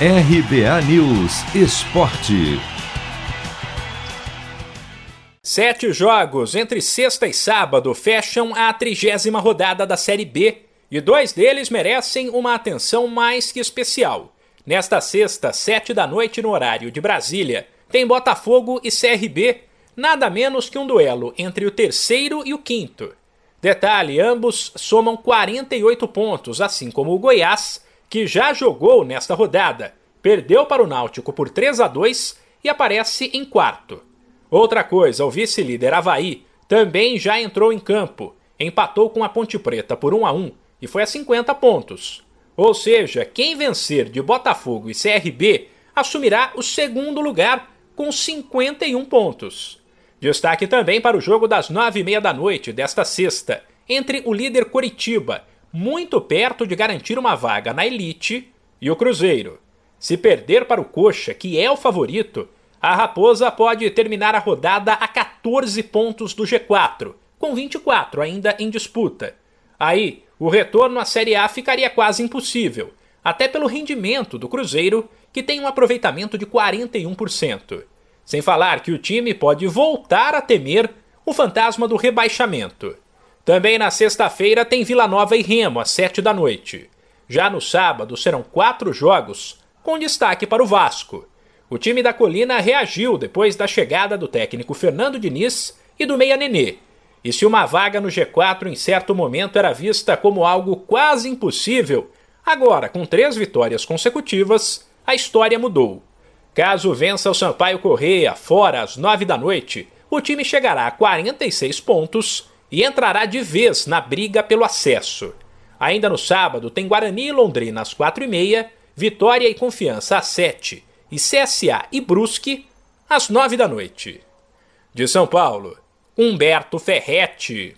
RBA News Esporte. Sete jogos entre sexta e sábado fecham a trigésima rodada da Série B e dois deles merecem uma atenção mais que especial. Nesta sexta, sete da noite no horário de Brasília, tem Botafogo e CRB, nada menos que um duelo entre o terceiro e o quinto. Detalhe: ambos somam 48 pontos, assim como o Goiás que já jogou nesta rodada, perdeu para o Náutico por 3 a 2 e aparece em quarto. Outra coisa, o vice-líder Havaí também já entrou em campo, empatou com a Ponte Preta por 1 a 1 e foi a 50 pontos. Ou seja, quem vencer de Botafogo e CRB assumirá o segundo lugar com 51 pontos. Destaque também para o jogo das nove e meia da noite desta sexta, entre o líder Coritiba muito perto de garantir uma vaga na elite, e o Cruzeiro. Se perder para o Coxa, que é o favorito, a Raposa pode terminar a rodada a 14 pontos do G4, com 24 ainda em disputa. Aí, o retorno à Série A ficaria quase impossível, até pelo rendimento do Cruzeiro, que tem um aproveitamento de 41%. Sem falar que o time pode voltar a temer o fantasma do rebaixamento. Também na sexta-feira tem Vila Nova e Remo, às sete da noite. Já no sábado serão quatro jogos, com destaque para o Vasco. O time da Colina reagiu depois da chegada do técnico Fernando Diniz e do Meia Nenê. E se uma vaga no G4 em certo momento era vista como algo quase impossível, agora, com três vitórias consecutivas, a história mudou. Caso vença o Sampaio Correia fora às nove da noite, o time chegará a 46 pontos e entrará de vez na briga pelo acesso. Ainda no sábado tem Guarani e Londrina às 4h30, Vitória e Confiança às 7 e CSA e Brusque às 9 da noite. De São Paulo, Humberto Ferretti.